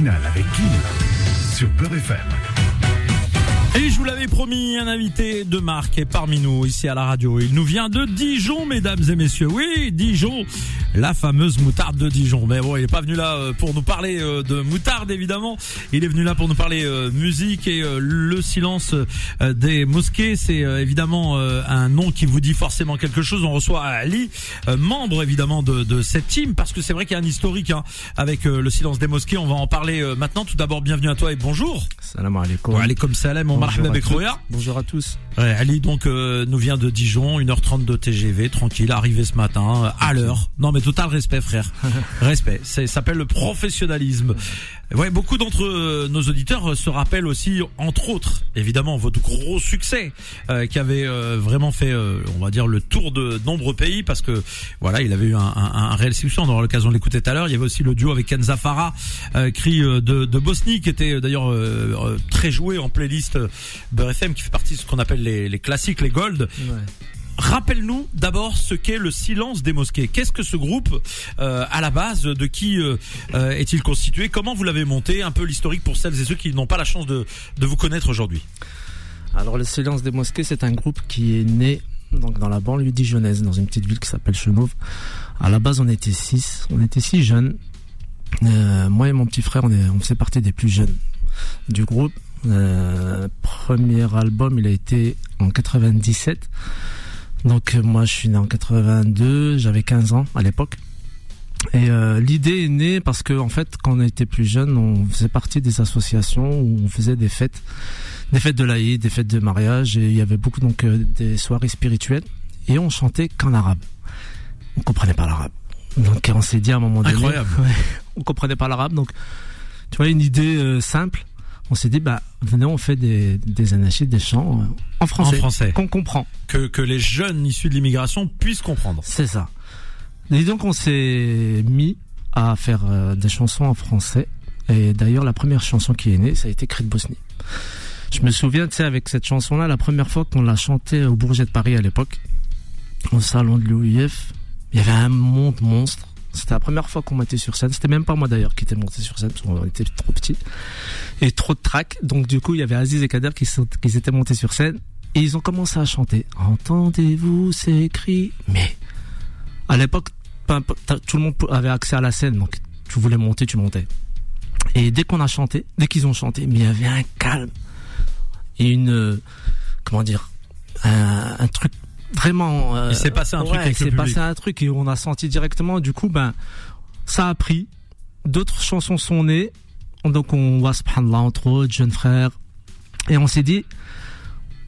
avec Kim sur Beurre. Et je vous l'avais promis, un invité de marque est parmi nous ici à la radio. Il nous vient de Dijon, mesdames et messieurs. Oui, Dijon, la fameuse moutarde de Dijon. Mais bon, il est pas venu là euh, pour nous parler euh, de moutarde, évidemment. Il est venu là pour nous parler euh, musique et le silence des mosquées. C'est évidemment un nom qui vous dit forcément quelque chose. On reçoit Ali, membre évidemment de, de, cette team, parce que c'est vrai qu'il y a un historique hein, avec le silence des mosquées. On va en parler maintenant. Tout d'abord, bienvenue à toi et bonjour. Salam alaikum. Wa alaikum salam. Bonjour à tous. Ali donc euh, nous vient de Dijon, 1h30 de TGV, tranquille, arrivé ce matin, euh, à l'heure. Non mais total respect frère. respect. Ça s'appelle le professionnalisme. Ouais, beaucoup d'entre euh, nos auditeurs se rappellent aussi, entre autres, évidemment, votre gros succès qui avait vraiment fait, on va dire, le tour de nombreux pays parce que voilà, il avait eu un, un, réel succès. On aura l'occasion de l'écouter tout à l'heure. Il y avait aussi le duo avec Kenza Farah, cri de, de Bosnie, qui était d'ailleurs très joué en playlist Beurre FM, qui fait partie de ce qu'on appelle les, classiques, les gold. Rappelle-nous d'abord ce qu'est le silence des mosquées. Qu'est-ce que ce groupe euh, à la base De qui euh, euh, est-il constitué? Comment vous l'avez monté? Un peu l'historique pour celles et ceux qui n'ont pas la chance de, vous connaître aujourd'hui. Alors le silence des mosquées, c'est un groupe qui est né donc dans la banlieue dijonnaise, dans une petite ville qui s'appelle Chenauve. À la base, on était six, on était six jeunes. moi et mon petit frère, on, est, on faisait partie des plus jeunes du groupe. Euh, premier album, il a été en 97. Donc euh, moi, je suis né en 82, j'avais 15 ans à l'époque. Et euh, l'idée est née parce que en fait, quand on était plus jeune, on faisait partie des associations où on faisait des fêtes, des fêtes de l'Aïd, des fêtes de mariage, et il y avait beaucoup donc des soirées spirituelles, et on chantait qu'en arabe. On comprenait pas l'arabe. Donc on s'est dit à un moment donné, Incroyable. on comprenait pas l'arabe, donc tu vois une idée simple on s'est dit bah venez on fait des des anachides, des chants euh, en français, en français. qu'on comprend, que que les jeunes issus de l'immigration puissent comprendre. C'est ça. Et donc on s'est mis à faire euh, des chansons en français. Et d'ailleurs la première chanson qui est née, ça a été Cri de Bosnie. Je me souviens, tu sais, avec cette chanson-là, la première fois qu'on l'a chantée au Bourget de Paris à l'époque, au salon de l'UIF, il y avait un monde monstre. C'était la première fois qu'on mettait sur scène. C'était même pas moi d'ailleurs qui était monté sur scène parce qu'on était trop petits et trop de tracks. Donc du coup, il y avait Aziz et Kader qui, sont, qui étaient montés sur scène et ils ont commencé à chanter. Entendez-vous ces cris Mais à l'époque, tout le monde avait accès à la scène, donc tu voulais monter, tu montais. Et dès qu'on a chanté, dès qu'ils ont chanté, mais il y avait un calme et une comment dire un truc vraiment. Euh, il s'est passé un truc Il s'est passé un truc et on a senti directement. Du coup, ben, ça a pris. D'autres chansons sont nées. Donc on voit subhanallah entre autres, jeunes frères. Et on s'est dit,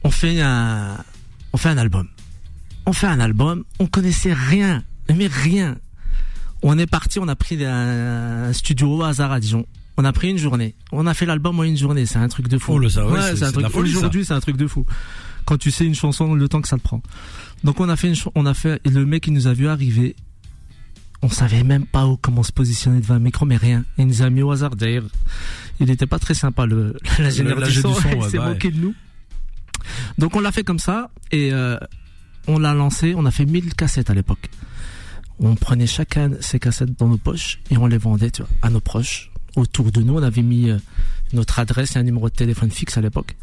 on fait un, on fait un album. On fait un album. On connaissait rien, mais rien. On est parti, on a pris un studio au hasard à Dijon. On a pris une journée. On a fait l'album en une journée. C'est un truc de fou. Oh, ça, ouais, c'est un truc. Aujourd'hui, c'est un truc de fou quand tu sais une chanson, le temps que ça te prend. Donc on a fait une on a fait et le mec qui nous a vu arriver, on savait même pas où comment se positionner devant un micro, mais rien. Il nous a mis au hasard d'ailleurs. Il n'était pas très sympa le l'ingénieur du son, il s'est moqué de nous. Donc on l'a fait comme ça et euh, on l'a lancé. On a fait 1000 cassettes à l'époque. On prenait chacun ces cassettes dans nos poches et on les vendait tu vois, à nos proches. Autour de nous, on avait mis euh, notre adresse et un numéro de téléphone fixe à l'époque.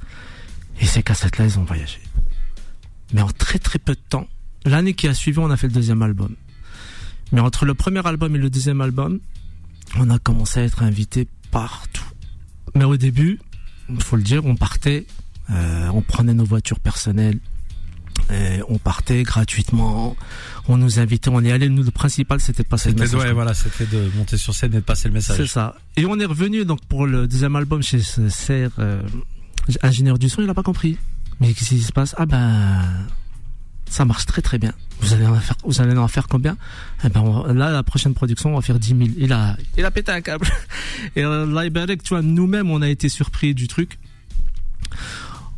Et ces cassettes-là, elles ont voyagé. Mais en très très peu de temps, l'année qui a suivi, on a fait le deuxième album. Mais entre le premier album et le deuxième album, on a commencé à être invité partout. Mais au début, il faut le dire, on partait, euh, on prenait nos voitures personnelles, et on partait gratuitement, on nous invitait, on est allé, nous le principal c'était de passer le message. Ouais, voilà, c'était de monter sur scène et de passer le message. C'est ça. Et on est revenu donc pour le deuxième album chez Serre, euh, ingénieur du son, il n'a pas compris. Mais qu'est-ce qui se passe? Ah ben, ça marche très très bien. Vous allez en faire, vous allez en faire combien? Eh ben, là, la prochaine production, on va faire 10 000. Il a, il a pété un câble. Et euh, là, tu vois, nous-mêmes, on a été surpris du truc.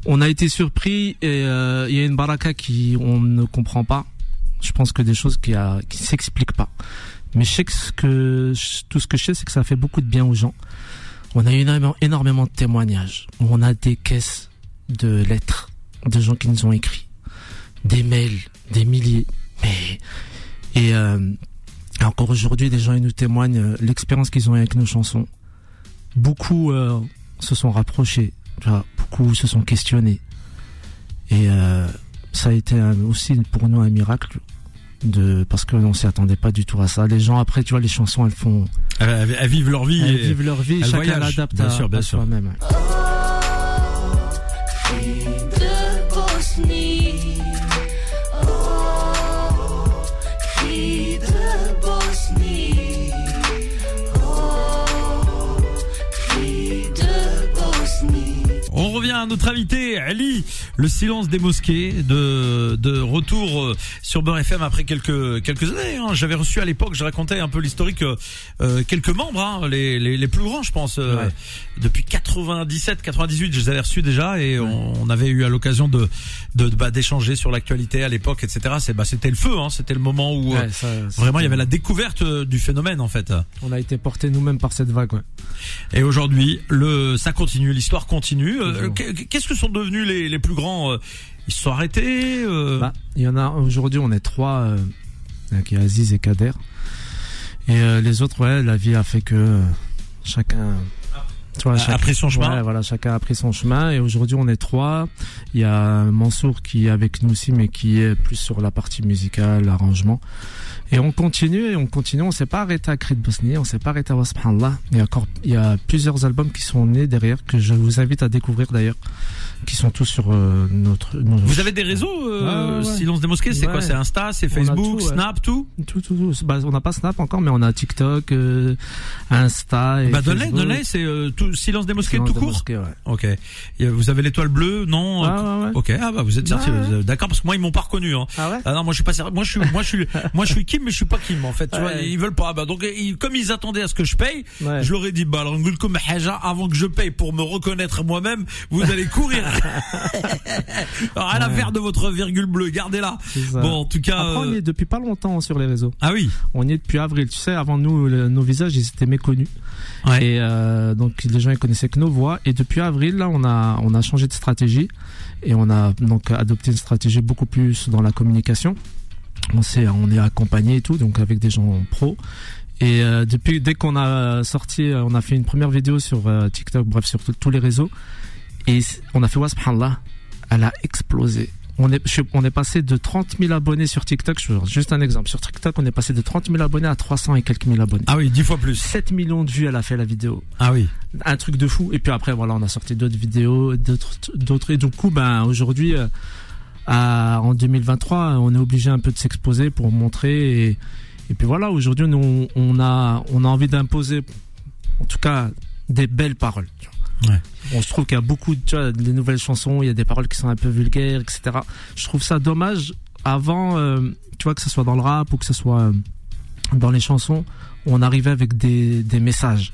On a été surpris et euh, il y a une baraka qui on ne comprend pas. Je pense que des choses qui a, s'expliquent pas. Mais je sais que tout ce que je sais, c'est que ça fait beaucoup de bien aux gens. On a eu énormément, de témoignages. On a des caisses de lettres de gens qui nous ont écrit, des mails, des milliers. Et euh, encore aujourd'hui, des gens nous témoignent euh, l'expérience qu'ils ont eu avec nos chansons. beaucoup euh, se sont rapprochés, beaucoup se sont questionnés. Et ça a été aussi pour nous un miracle de parce qu'on s'y attendait pas du tout à ça. Les gens après, tu vois, les chansons, elles font, Elles, elles vivent leur vie. elles vivent leur vie, elles chacun l'adapte Bien à, sûr, bien à sûr. soi-même. de Bosnie. Oh, cri de Bosnie. Oh, cri de Bosnie. On revient à notre invité, Ali, le silence des mosquées, de, de retour euh, sur Beurre FM après quelques quelques années. hein. J'avais reçu à l'époque, je racontais un peu l'historique, euh, euh, quelques membres, hein, les, les, les plus grands, je pense. euh, Ouais. Depuis 97, 98, je les avais reçus déjà et on, on avait eu à l'occasion de de bah, d'échanger sur l'actualité à l'époque, etc. C'est bah c'était le feu, hein, c'était le moment où euh, Ouais, ça, vraiment il y avait la découverte du phénomène en fait. On a été portés nous-mêmes par cette vague. Ouais. Et aujourd'hui, le ça continue, l'histoire continue. Qu'est-ce que sont devenus les, les plus grands euh, Ils se sont arrêtés euh, Bah, il y en a aujourd'hui, on est trois, euh, euh, qui est Aziz et Kader. Et euh, les autres, ouais, la vie a fait que euh, chacun, tu vois, a chacun- pris son chemin. Ouais, voilà, chacun a pris son chemin. Et aujourd'hui, on est trois. Il y a Mansour qui est avec nous aussi, mais qui est plus sur la partie musicale, l'arrangement. Et on continue et on continue. On s'est pas arrêté à de Bosnie, on s'est pas arrêté à Wasbhanallah. Il y a encore, il y a plusieurs albums qui sont nés derrière que je vous invite à découvrir d'ailleurs, qui sont tous sur euh, notre. nos- Vous avez des réseaux euh, Ouais, ouais, ouais. Silence des mosquées, c'est quoi. C'est Insta, c'est Facebook, tout. Snap, tout Tout, tout, tout. Bah, on n'a pas Snap encore, mais on a TikTok, euh, Insta et Bah Facebook. donne-les, c'est tout Silence des mosquées Silence tout des court. mosquées, ouais. Ok. Et vous avez l'étoile bleue, non ouais. Ok. Ah bah vous êtes vous- d'accord parce que moi ils m'ont pas reconnu. Hein. Ah ouais? Ah non, moi je suis pas sérieux. Moi je suis, moi je suis, moi je suis Kim, mais je suis pas Kim en fait. Tu vois, ils veulent pas. Bah donc ils- comme ils attendaient à ce que je paye, je leur ai dit bah alors comme avant que je paye pour me reconnaître moi-même, vous allez courir. rien à faire de votre virgule bleue, gardez-la. Bon, en tout cas. Après, on euh, y est depuis pas longtemps sur les réseaux. Ah oui. On y est depuis avril. Tu sais, avant nous, le- nos visages, ils étaient méconnus. Ouais. Et euh, donc, les gens, ils connaissaient que nos voix. Et depuis avril, là, on a, on a changé de stratégie. Et on a donc adopté une stratégie beaucoup plus dans la communication. On s'est, on est accompagné et tout, donc avec des gens pros. Et euh, depuis, dès qu'on a sorti, on a fait une première vidéo sur euh, TikTok, bref, sur tous les réseaux. Et on a fait Wasbhanallah. Elle a explosé. On est, je suis- on est passé de 30 000 abonnés sur TikTok. Je vous juste un exemple. Sur TikTok, on est passé de 30 000 abonnés à 300 et quelques mille abonnés. Ah oui, dix fois plus. 7 millions de vues, elle a fait la vidéo. Ah oui. Un truc de fou. Et puis après, voilà, on a sorti d'autres vidéos, d'autres, d'autres. Et du coup, ben, aujourd'hui, euh, à- en 2023, on est obligé un peu de s'exposer pour montrer. Et, et puis voilà, aujourd'hui, nous, on a, on a envie d'imposer, en tout cas, des belles paroles. tu vois. On se trouve qu'il y a beaucoup, de- nouvelles chansons, il y a des paroles qui sont un peu vulgaires, etc. Je trouve ça dommage. Avant, euh, tu vois, que ce soit dans le rap ou que ce soit euh, dans les chansons, on arrivait avec des, messages.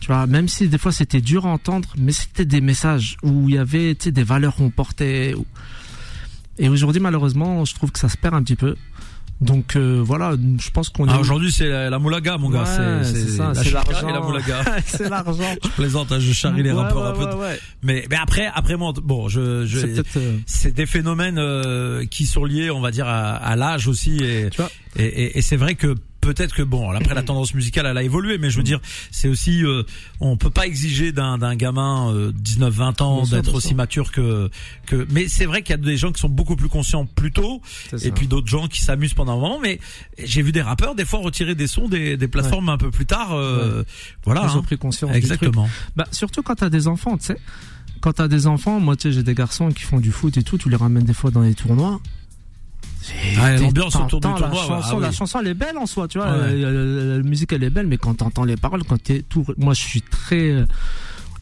Tu vois, même si des fois c'était dur à entendre, mais c'était des messages où il y avait, des valeurs qu'on portait. Et aujourd'hui, malheureusement, je trouve que ça se perd un petit peu. Donc euh, voilà, je pense qu'on est. Ah, aujourd'hui c'est la, la moulaga mon gars, Ouais, c'est ça, c'est l'argent. la moulaga. c'est l'argent. je plaisante, hein, je charrie les Ouais, rappeurs un peu. Mais mais après après moi bon, je je euh, c'est des phénomènes euh, qui sont liés, on va dire, à, à l'âge aussi, et Tu vois et, et, et c'est vrai que peut-être que bon, après la tendance musicale, elle a évolué, mais je veux dire, c'est aussi, euh, on peut pas exiger d'un d'un gamin euh, 19-20 ans d'être aussi mature que que. Mais c'est vrai qu'il y a des gens qui sont beaucoup plus conscients plus tôt, et puis d'autres gens qui s'amusent pendant un moment. Mais j'ai vu des rappeurs des fois retirer des sons des, des plateformes un peu plus tard. euh, Voilà. Ils ont hein. pris conscience. du truc. Exactement. Bah, surtout quand t'as des enfants, tu sais. Quand t'as des enfants, moi, tu sais, j'ai des garçons qui font du foot et tout, tu les ramènes des fois dans les tournois. Ah, l'ambiance autour du tournoi, La chanson, Ah la chanson, elle est belle en soi, tu vois. Ouais. la, la musique, elle est belle, mais quand t'entends les paroles, quand t'es tout, moi, je suis très, euh,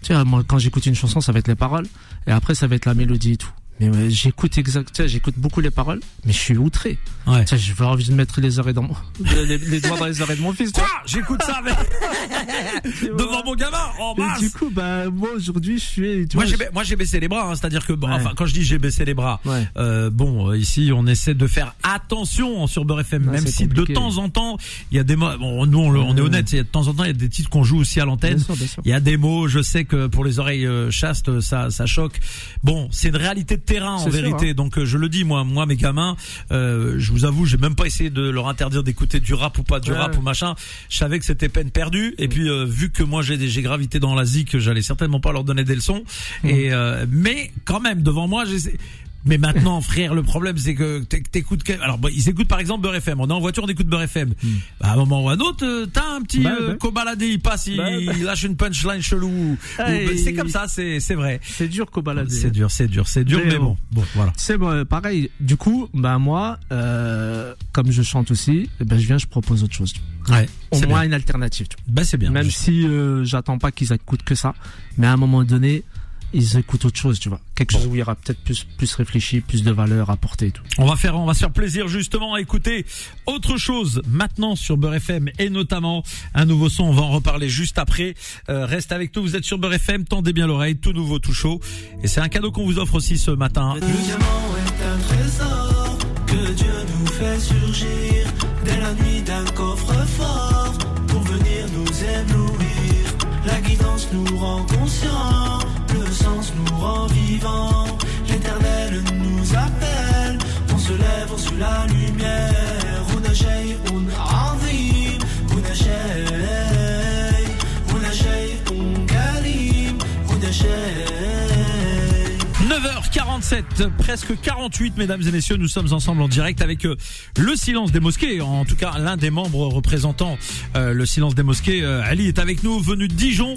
tu vois, moi, quand j'écoute une chanson, ça va être les paroles, et après, ça va être la mélodie et tout. Mais j'écoute exact, j'écoute beaucoup les paroles, mais je suis outré. Ouais. Sais, j'ai envie de mettre les oreilles dans mon, les, les doigts dans les oreilles de mon fils. Quoi J'écoute ça vois. devant mon gamin. Et mince. du coup, bah, moi, aujourd'hui, je suis, tu Moi j'ai, moi j'ai baissé les bras, hein, c'est-à-dire que bon, Ouais. enfin quand je dis j'ai baissé les bras, Ouais. euh, bon euh, ici on essaie de faire attention sur Beurre FM, même si compliqué. de temps en temps il y a des mots, bon nous on, est honnête, il y a de temps en temps il y a des titres qu'on joue aussi à l'antenne. Il y a des mots, je sais que pour les oreilles euh, chastes ça ça choque. Bon, c'est une réalité de terrain en sûr, vérité. Donc euh, je le dis moi, moi mes gamins, euh, je vous avoue, j'ai même pas essayé de leur interdire d'écouter du rap ou pas du Ouais. rap ou machin. Je savais que c'était peine perdue. Et puis euh, vu que moi j'ai j'ai gravité dans la zik, j'allais certainement pas leur donner des leçons. Et euh, mais quand même devant moi, j'essaie. Mais maintenant, frère, le problème c'est que t'é- t'écoutes. Alors, bon, ils écoutent par exemple Beurre FM. On est en voiture, on écoute Beurre FM. Bah, à un moment ou à un autre, euh, t'as un petit Bah, euh, bah. cobaladé, il passe, il, Bah, bah. il lâche une punchline chelou. C'est comme ça, c'est c'est vrai. C'est dur balader. C'est dur, c'est dur, c'est dur, Mais mais bon, bon, voilà. C'est bon, euh, pareil. Du coup, bah moi, euh, comme je chante aussi, ben je viens, je propose autre chose. Ouais, Au moins bien. une alternative. tu vois. Bah, c'est bien. Même si euh, j'attends pas qu'ils écoutent que ça, mais à un moment donné, ils écoutent autre chose, tu vois. Quelque chose où il y aura peut-être plus plus réfléchi, plus de valeur apportée et tout. On va faire, on va se faire plaisir justement à écouter autre chose maintenant sur Beurre FM et notamment un nouveau son. On va en reparler juste après. Euh, reste avec nous. Vous êtes sur Beurre FM. Tendez bien l'oreille. Tout nouveau, tout chaud. Et c'est un cadeau qu'on vous offre aussi ce matin. Le diamant est un trésor que Dieu nous fait surgir dès la nuit d'un coffre-fort pour venir nous éblouir. La guidance nous rend conscients, nous rend vivants. L'éternel nous appelle, on se lève, on suit la lumière. On agit, on azim, on agit, on agit, on karim, on agit. 9h47, presque 48, mesdames et messieurs, nous sommes ensemble en direct avec euh, le silence des mosquées. En tout cas, l'un des membres représentant euh, le silence des mosquées, euh, Ali est avec nous, venu de Dijon.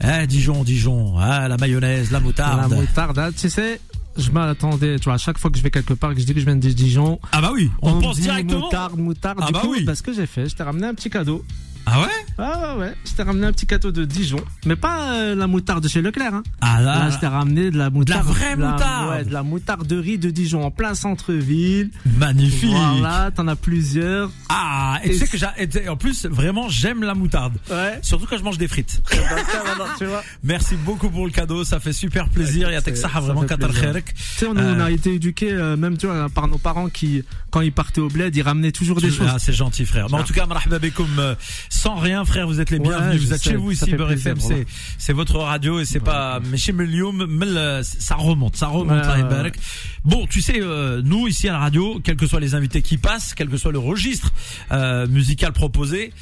Ah, Dijon, Dijon, ah, la mayonnaise, la moutarde. La moutarde, hein, tu sais, je m'attendais, tu vois, à chaque fois que je vais quelque part, que je dis que je viens de Dijon, Ah bah oui, on, me pense directement. moutarde, moutarde. Ah du bah coup, oui. bah, ce que j'ai fait, je t'ai ramené un petit cadeau. Ah ouais? Ah ouais, je t'ai ramené un petit cadeau de Dijon, mais pas euh, la moutarde de chez Leclerc. Hein. Ah Là, là, je t'ai ramené de la moutarde. vraie moutarde. Ouais, de la moutarderie de Dijon en plein centre-ville. magnifique. Voilà, t'en as plusieurs. Ah, et tu sais que j'ai, en plus, vraiment, j'aime la moutarde. Ouais. Surtout quand je mange des frites. tu vois. Merci beaucoup pour le cadeau, ça fait super plaisir. Il y a ça vraiment Qatar. Tu sais, on, Euh. on a été éduqués, euh, même tu vois, par nos parents qui, quand ils partaient au bled, ils ramenaient toujours des choses. Ah, c'est gentil, frère. Mais en tout cas, marhaba euh, sans rien, frère, vous êtes les Ouais, bienvenus. je vous êtes sais, chez vous ici, Beurre FM. C'est, c'est votre radio et c'est pas, mais chez Melium, mais ça remonte, ça remonte, Ouais, ouais. Bon, tu sais, euh, nous, ici à la radio, quels que soient les invités qui passent, quel que soit le registre, euh, musical proposé,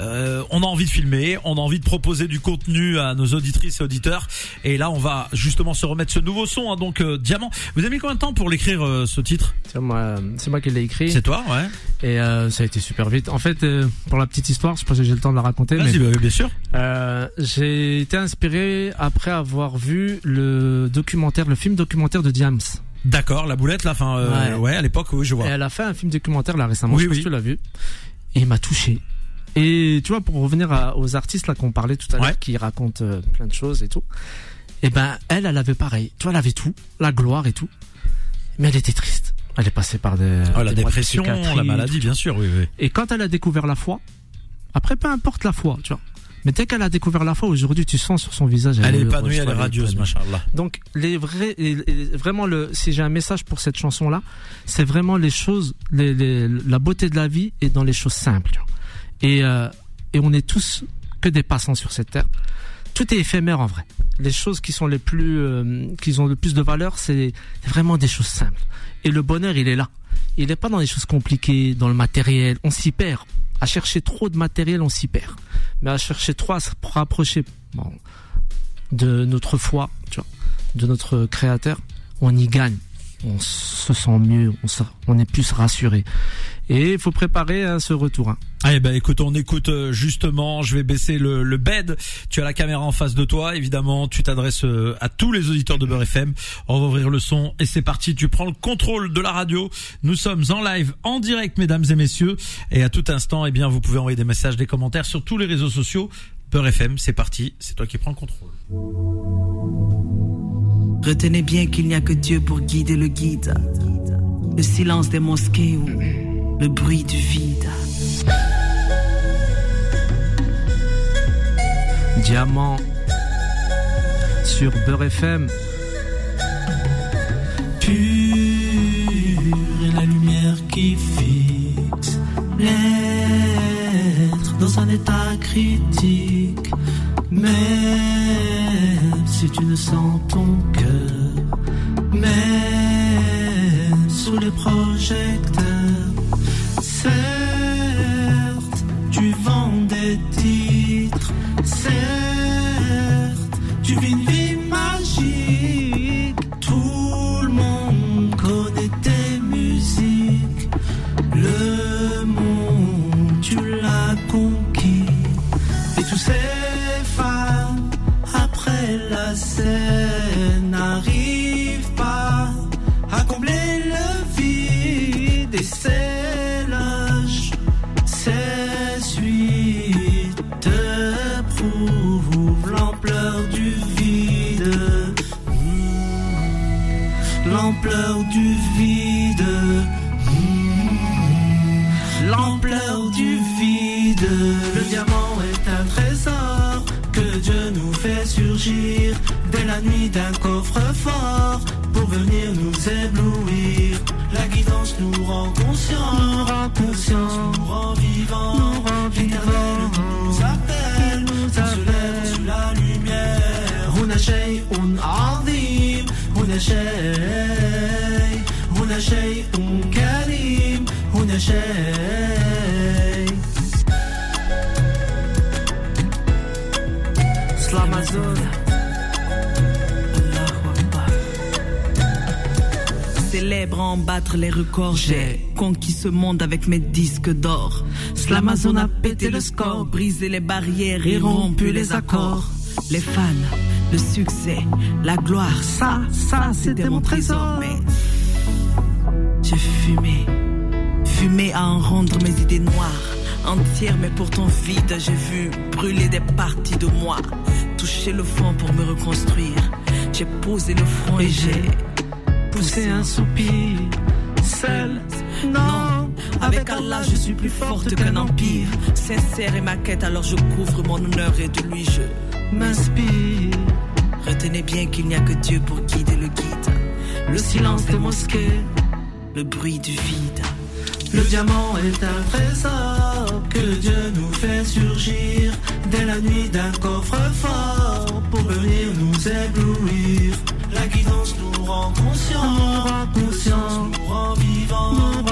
euh, on a envie de filmer, on a envie de proposer du contenu à nos auditrices et auditeurs. Et là, on va justement se remettre ce nouveau son, hein, donc, euh, Diamant. Vous avez mis combien de temps pour l'écrire, euh, ce titre? C'est moi, c'est moi qui l'ai écrit. C'est toi, ouais. Et euh, ça a été super vite. En fait, euh, pour la petite histoire, je sais pas si j'ai le temps de la raconter, mais Vas-y, bah, bien sûr. euh, j'ai été inspiré après avoir vu le documentaire, le film documentaire de Diams. D'accord, la boulette, là, enfin, euh, ouais. Ouais. à l'époque, oui, je Et vois. elle a fait un film documentaire là récemment, Oui, je oui. si tu l'as vu. Et il m'a touché. Et tu vois, pour revenir à- aux artistes là qu'on parlait tout à l'heure, Ouais. qui racontent euh, plein de choses et tout. Et ben, elle, elle avait pareil. Tu vois, elle avait tout, la gloire et tout. Mais elle était triste. Elle est passée par des, Ah, la des mois de dépression, la maladie, bien sûr, oui, oui. Et quand elle a découvert la foi, après, peu importe la foi, tu vois. Mais dès qu'elle a découvert la foi, aujourd'hui, tu sens sur son visage. Elle est heureuse, épanouie, elle est radieuse, machallah. Donc les vrais, vraiment le, si j'ai un message pour cette chanson là, c'est vraiment les choses, les- la beauté de la vie est dans les choses simples. tu vois. Et euh, et on est tous que des passants sur cette terre. Tout est éphémère en vrai. Les choses qui sont les plus, euh, qui ont le plus de valeur, c'est vraiment des choses simples. Et le bonheur, il est là. Il n'est pas dans les choses compliquées, dans le matériel. On s'y perd. À chercher trop de matériel, on s'y perd. Mais à chercher trop à se rapprocher de notre foi, tu vois, de notre créateur, on y gagne. On se sent mieux, on est plus rassuré. Et il faut préparer hein, ce retour. hein. Allez, ben écoute, on écoute euh, justement. Je vais baisser le, le bed. Tu as la caméra en face de toi, évidemment. Tu t'adresses euh, à tous les auditeurs de Beurre FM. On va ouvrir le son et c'est parti. Tu prends le contrôle de la radio. Nous sommes en live, en direct, mesdames et messieurs. Et à tout instant, eh bien, vous pouvez envoyer des messages, des commentaires sur tous les réseaux sociaux. Beurre FM, c'est parti. C'est toi qui prends le contrôle. Retenez bien qu'il n'y a que Dieu pour guider le guide. Le silence des mosquées ou le bruit du vide. Diamant sur Beurre FM. pure la lumière qui fixe l'être dans un état critique. Même si tu ne sens ton cœur, même sous les projecteurs. Tu vends des titres. L'ampleur du vide. L'ampleur du vide. Le diamant est un trésor que Dieu nous fait surgir dès la nuit d'un coffre-fort pour venir nous éblouir. La guidance nous rend conscients, nous rend conscients, nous rend vivants, nous rend L'éternel nous appelle, nous se lève sur la lumière. هنا شيء عظيم هنا شيء هنا شيء كريم هنا شيء Slamazon. Allahu Akbar. Célèbre en battre les records. J'ai conquis ce monde avec mes disques d'or. Slamazon a pété le score, brisé les barrières et rompu les accords. Les fans, le succès, la gloire, ça, ça, c'était mon trésor. Mais j'ai fumé, fumé à en rendre mes idées noires. Entières mais pourtant vides, j'ai vu brûler des parties de moi. Toucher le fond pour me reconstruire. J'ai posé le front et j'ai Pousser un soupir seul non, avec Allah je suis plus forte qu'un empire. Sincère est ma quête, alors je couvre mon honneur et de lui je m'inspire Retenez bien qu'il n'y a que Dieu pour guider le guide. le silence des mosquées Le bruit du vide. Le diamant est un trésor que Dieu nous fait surgir dès la nuit d'un coffre-fort pour venir nous éblouir. La guidance nous rend conscients, nous nous rend vivants, nous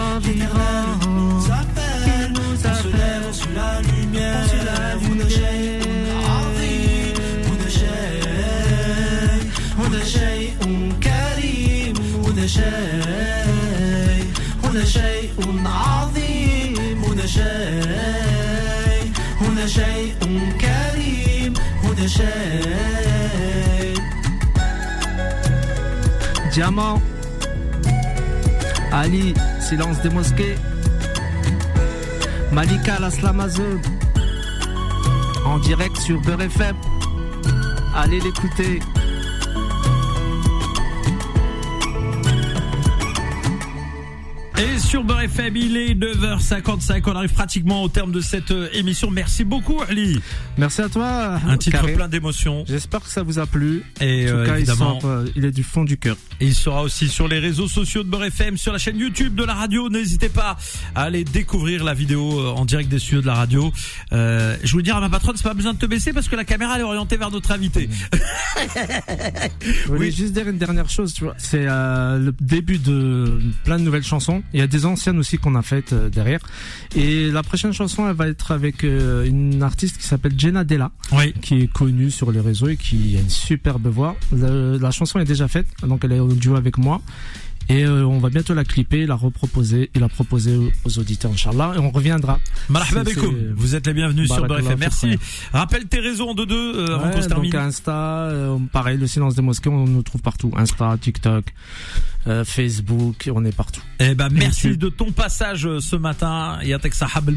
Diamant. Ali, silence des mosquées. Malika, la Slamazone. En direct sur Beurre FM. Allez l'écouter. Et sur Beurre FM, il est 9h55. On arrive pratiquement au terme de cette euh, émission. Merci beaucoup, Ali. Merci à toi. Un titre Karim. plein d'émotions. J'espère que ça vous a plu. Et En tout euh, cas, évidemment, euh, il est du fond du cœur. Il sera aussi sur les réseaux sociaux de Beurre FM, sur la chaîne YouTube de la radio. N'hésitez pas à aller découvrir la vidéo en direct des studios de la radio. Euh, je voulais dire à ma patronne, c'est pas besoin de te baisser parce que la caméra elle est orientée vers notre invité. Je voulais juste dire une dernière chose, tu vois. C'est euh, le début de plein de nouvelles chansons. Il y a des anciennes aussi qu'on a faites euh, derrière. Et la prochaine chanson, elle va être avec euh, une artiste qui s'appelle Jenna Della, Oui. qui est connue sur les réseaux et qui a une superbe voix. La chanson est déjà faite, donc elle est au duo avec moi. Et euh, on va bientôt la clipper, la reproposer et la proposer aux- auditeurs, Inch'Allah. Et on reviendra. Vous êtes les bienvenus sur Beurre Barakallah FM. Merci. Rappelle tes réseaux en deux deux euh, avant Ouais, qu'on se termine. donc Insta, euh, pareil, le silence des mosquées, on nous trouve partout. Insta, TikTok, euh, Facebook, on est partout. Eh ben merci YouTube. de ton passage euh, ce matin. Yatek Sahab el.